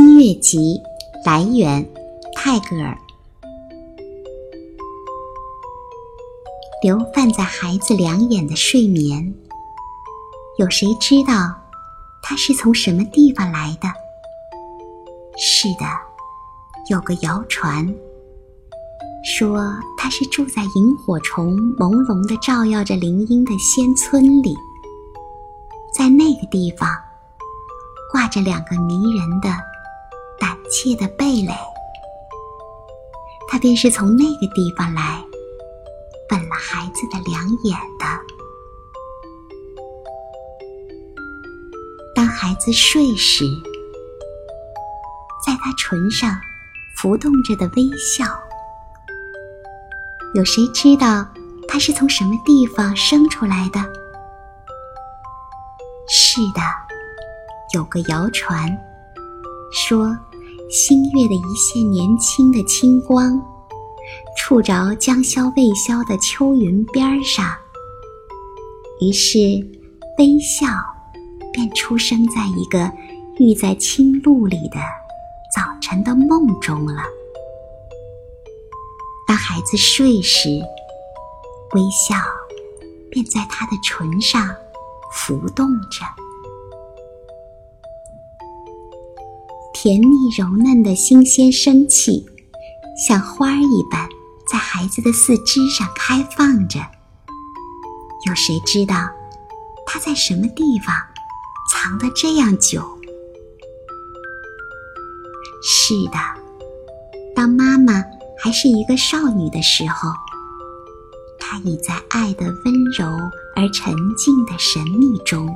新月集来源：泰戈尔。流泛在孩子两眼的睡眠，有谁知道它是从什么地方来的？是的，有个谣传，说它是住在萤火虫朦胧的照耀着林荫的仙村里，在那个地方。挂着两个迷人的、胆怯的蓓蕾，他便是从那个地方来，吻了孩子的两眼的。当孩子睡时，在他唇上浮动着的微笑，有谁知道它是从什么地方生出来的？是的。有个谣传，说新月的一线年轻的清光，触着将消未消的秋云边上，于是微笑便出生在一个浴在青露里的早晨的梦中了。当孩子睡时，微笑便在他的唇上浮动着。甜蜜柔嫩的新鲜生气，像花儿一般，在孩子的四肢上开放着。有谁知道，它在什么地方藏得这样久？是的，当妈妈还是一个少女的时候，她已在爱的温柔而沉静的神秘中，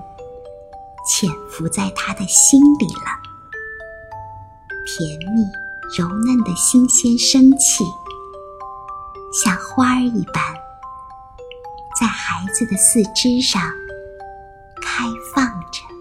潜伏在她的心里了。甜蜜柔嫩的新鲜生气，像花儿一般，在孩子的四肢上开放着。